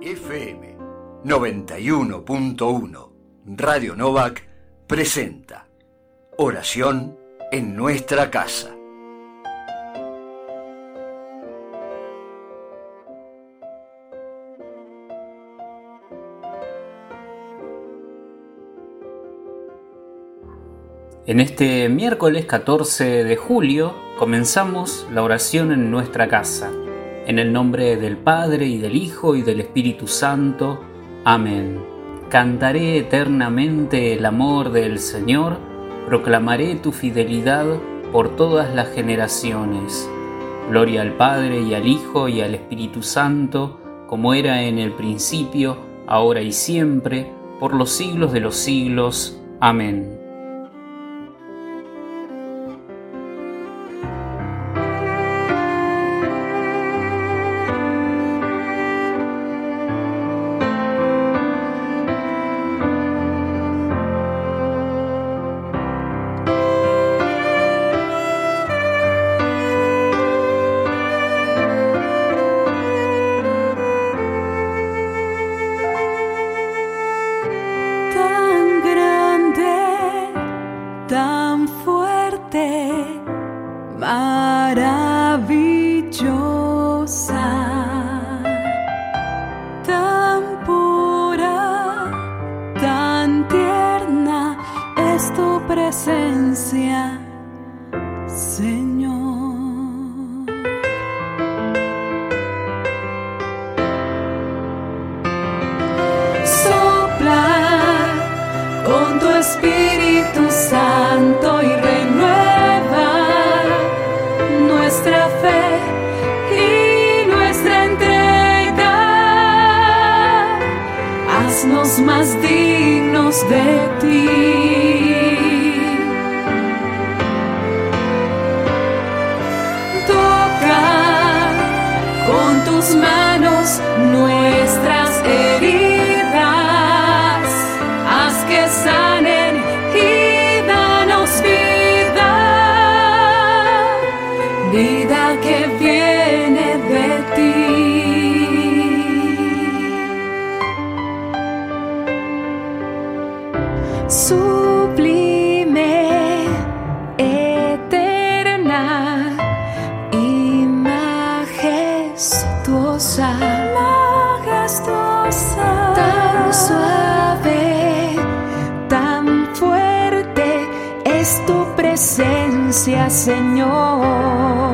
FM 91.1 Radio Novak presenta Oración en nuestra casa. En este miércoles 14 de julio comenzamos la oración en nuestra casa. En el nombre del Padre y del Hijo y del Espíritu Santo. Amén. Cantaré eternamente el amor del Señor, proclamaré tu fidelidad por todas las generaciones. Gloria al Padre y al Hijo y al Espíritu Santo, como era en el principio, ahora y siempre, por los siglos de los siglos. Amén. Más majestuosa, majestuosa, tan suave, tan fuerte es tu presencia, Señor.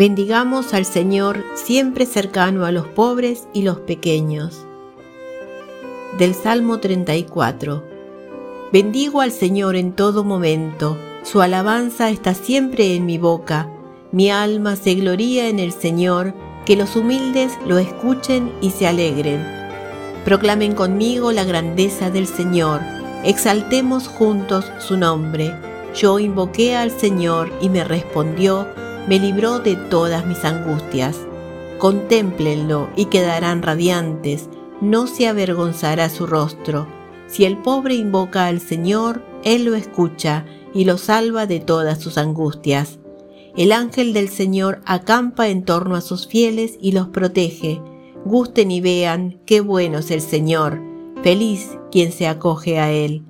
Bendigamos al Señor siempre cercano a los pobres y los pequeños. Del Salmo 34. Bendigo al Señor en todo momento, su alabanza está siempre en mi boca, mi alma se gloría en el Señor, que los humildes lo escuchen y se alegren. Proclamen conmigo la grandeza del Señor, exaltemos juntos su nombre. Yo invoqué al Señor y me respondió, me libró de todas mis angustias. Contémplenlo y quedarán radiantes, no se avergonzará su rostro. Si el pobre invoca al Señor, Él lo escucha y lo salva de todas sus angustias. El ángel del Señor acampa en torno a sus fieles y los protege. Gusten y vean qué bueno es el Señor, feliz quien se acoge a Él.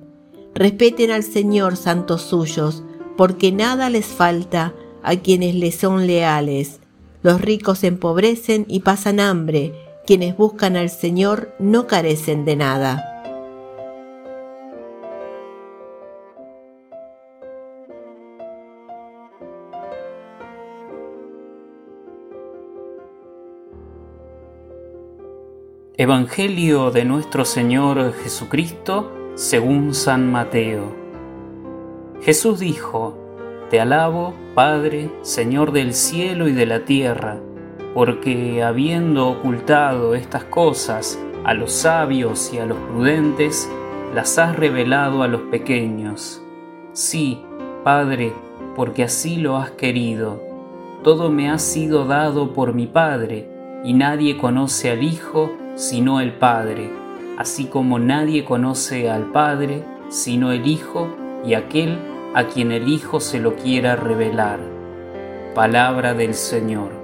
Respeten al Señor, santos suyos, porque nada les falta a quienes le son leales. Los ricos se empobrecen y pasan hambre, quienes buscan al Señor no carecen de nada. Evangelio de nuestro Señor Jesucristo según San Mateo. Jesús dijo, Te alabo, Padre, Señor del cielo y de la tierra, porque habiendo ocultado estas cosas a los sabios y a los prudentes, las has revelado a los pequeños. Sí, Padre, porque así lo has querido. Todo me ha sido dado por mi Padre, y nadie conoce al Hijo sino el Padre, así como nadie conoce al Padre sino el Hijo y aquel a quien el Hijo se lo quiera revelar. Palabra del Señor.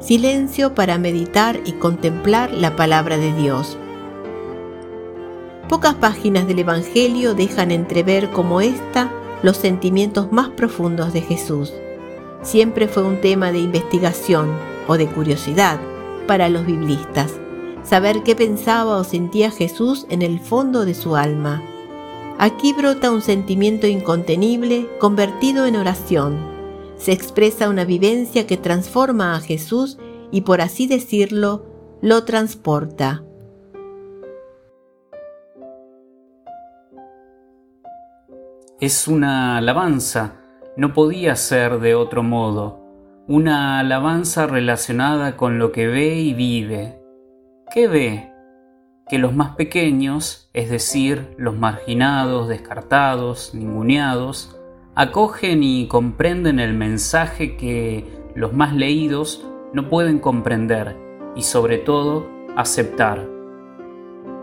Silencio para meditar y contemplar la palabra de Dios. Pocas páginas del Evangelio dejan entrever como esta los sentimientos más profundos de Jesús. Siempre fue un tema de investigación o de curiosidad para los biblistas, saber qué pensaba o sentía Jesús en el fondo de su alma. Aquí brota un sentimiento incontenible convertido en oración se expresa una vivencia que transforma a Jesús y por así decirlo, lo transporta. Es una alabanza, no podía ser de otro modo, una alabanza relacionada con lo que ve y vive. ¿Qué ve? Que los más pequeños, es decir, los marginados, descartados, ninguneados, acogen y comprenden el mensaje que los más leídos no pueden comprender y sobre todo aceptar.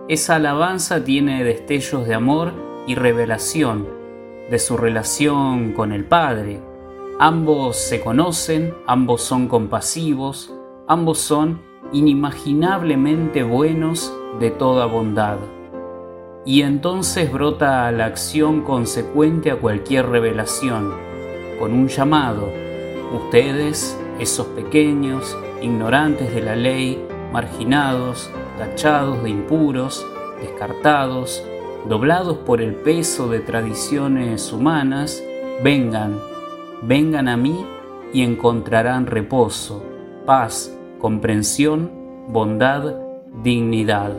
Esa alabanza tiene destellos de amor y revelación de su relación con el Padre. Ambos se conocen, ambos son compasivos, ambos son inimaginablemente buenos de toda bondad y entonces brota la acción consecuente a cualquier revelación, con un llamado. Ustedes, esos pequeños, ignorantes de la ley, marginados, tachados de impuros, descartados, doblados por el peso de tradiciones humanas, vengan, vengan a mí y encontrarán reposo, paz, comprensión, bondad, dignidad.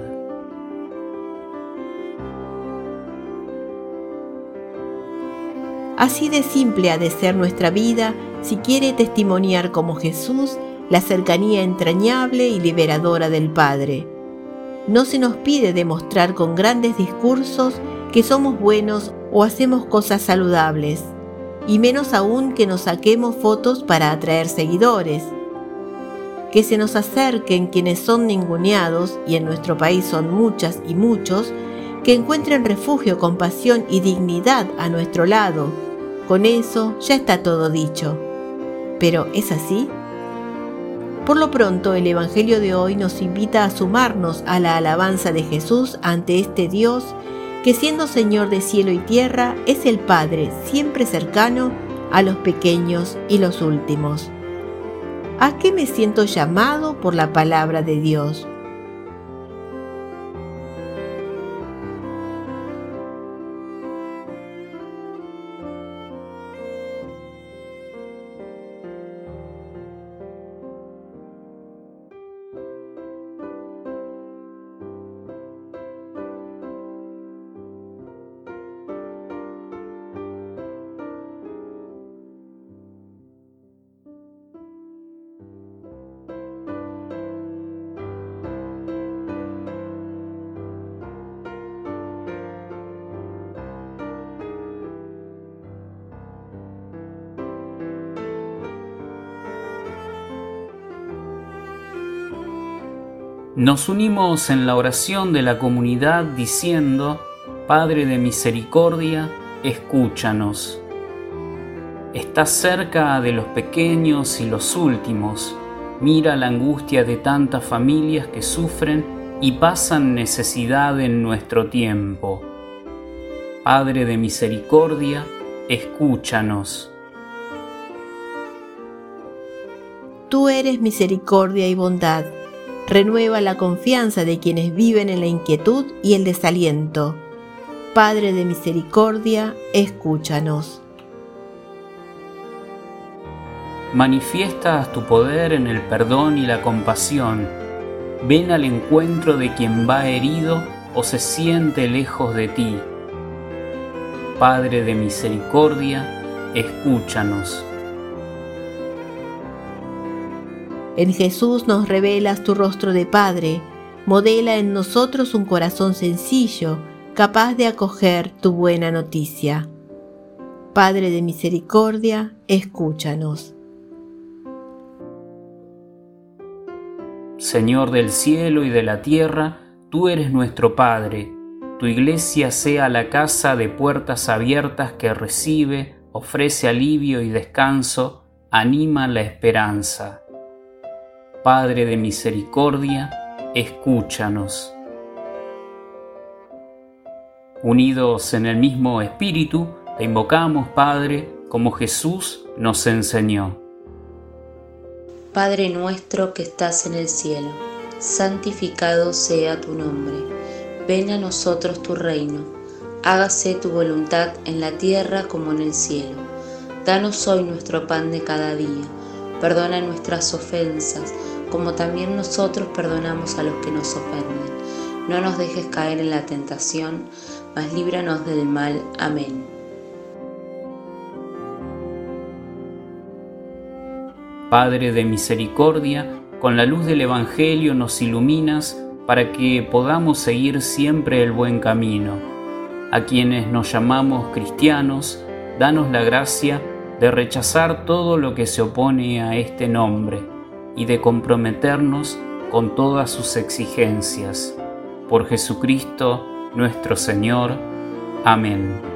Así de simple ha de ser nuestra vida si quiere testimoniar como Jesús la cercanía entrañable y liberadora del Padre. No se nos pide demostrar con grandes discursos que somos buenos o hacemos cosas saludables, y menos aún que nos saquemos fotos para atraer seguidores. Que se nos acerquen quienes son ninguneados, y en nuestro país son muchas y muchos, que encuentren refugio, compasión y dignidad a nuestro lado con eso ya está todo dicho. Pero ¿es así? Por lo pronto, el Evangelio de hoy nos invita a sumarnos a la alabanza de Jesús ante este Dios que siendo Señor de cielo y tierra es el Padre siempre cercano a los pequeños y los últimos. ¿A qué me siento llamado por la palabra de Dios? Nos unimos en la oración de la comunidad diciendo, Padre de misericordia, escúchanos. Estás cerca de los pequeños y los últimos. Mira la angustia de tantas familias que sufren y pasan necesidad en nuestro tiempo. Padre de misericordia, escúchanos. Tú eres misericordia y bondad renueva la confianza de quienes viven en la inquietud y el desaliento. Padre de misericordia, escúchanos. Manifiestas tu poder en el perdón y la compasión. Ven al encuentro de quien va herido o se siente lejos de ti. Padre de misericordia, escúchanos. En Jesús nos revelas tu rostro de Padre, modela en nosotros un corazón sencillo, capaz de acoger tu buena noticia. Padre de misericordia, escúchanos. Señor del cielo y de la tierra, tú eres nuestro Padre. Tu iglesia sea la casa de puertas abiertas que recibe, ofrece alivio y descanso, anima la esperanza. Padre de misericordia, escúchanos. Unidos en el mismo Espíritu, te invocamos, Padre, como Jesús nos enseñó. Padre nuestro que estás en el cielo, santificado sea tu nombre. Ven a nosotros tu reino. Hágase tu voluntad en la tierra como en el cielo. Danos hoy nuestro pan de cada día. Perdona nuestras ofensas como también nosotros perdonamos a los que nos ofenden. No nos dejes caer en la tentación, mas líbranos del mal. Amén. Padre de misericordia, con la luz del Evangelio nos iluminas para que podamos seguir siempre el buen camino. A quienes nos llamamos cristianos, danos la gracia de rechazar todo lo que se opone a este nombre y de comprometernos con todas sus exigencias. Por Jesucristo nuestro Señor. Amén.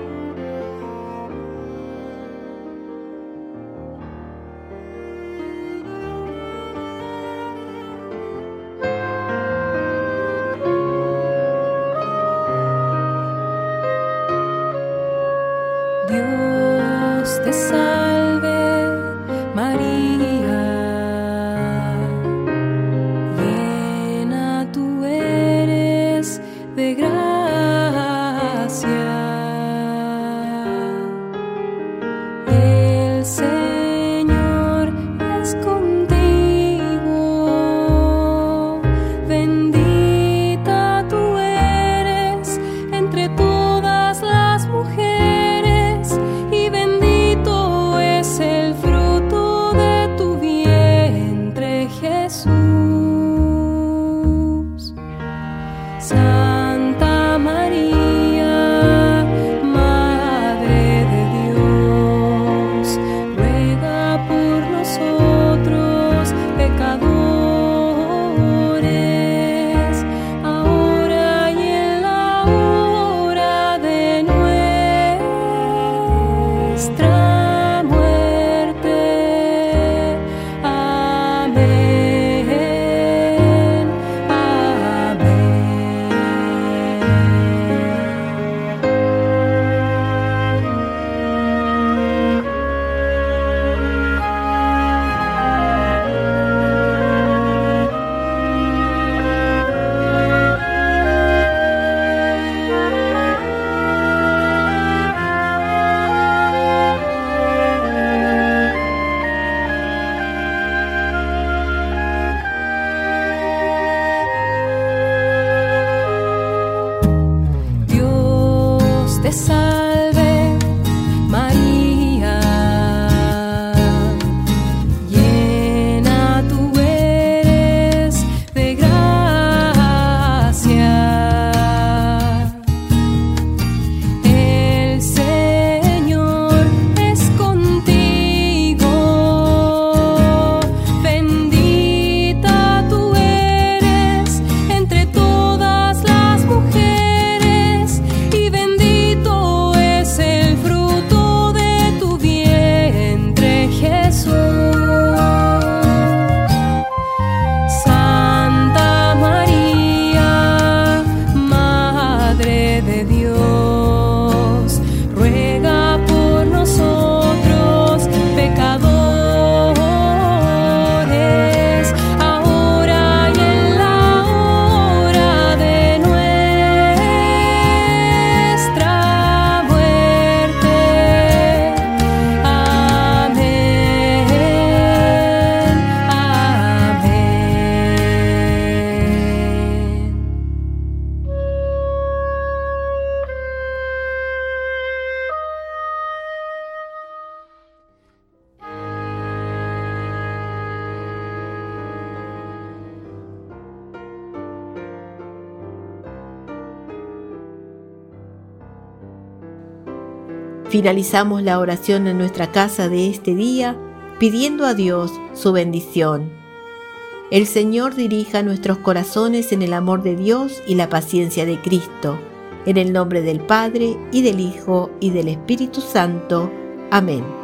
Finalizamos la oración en nuestra casa de este día pidiendo a Dios su bendición. El Señor dirija nuestros corazones en el amor de Dios y la paciencia de Cristo. En el nombre del Padre, y del Hijo, y del Espíritu Santo. Amén.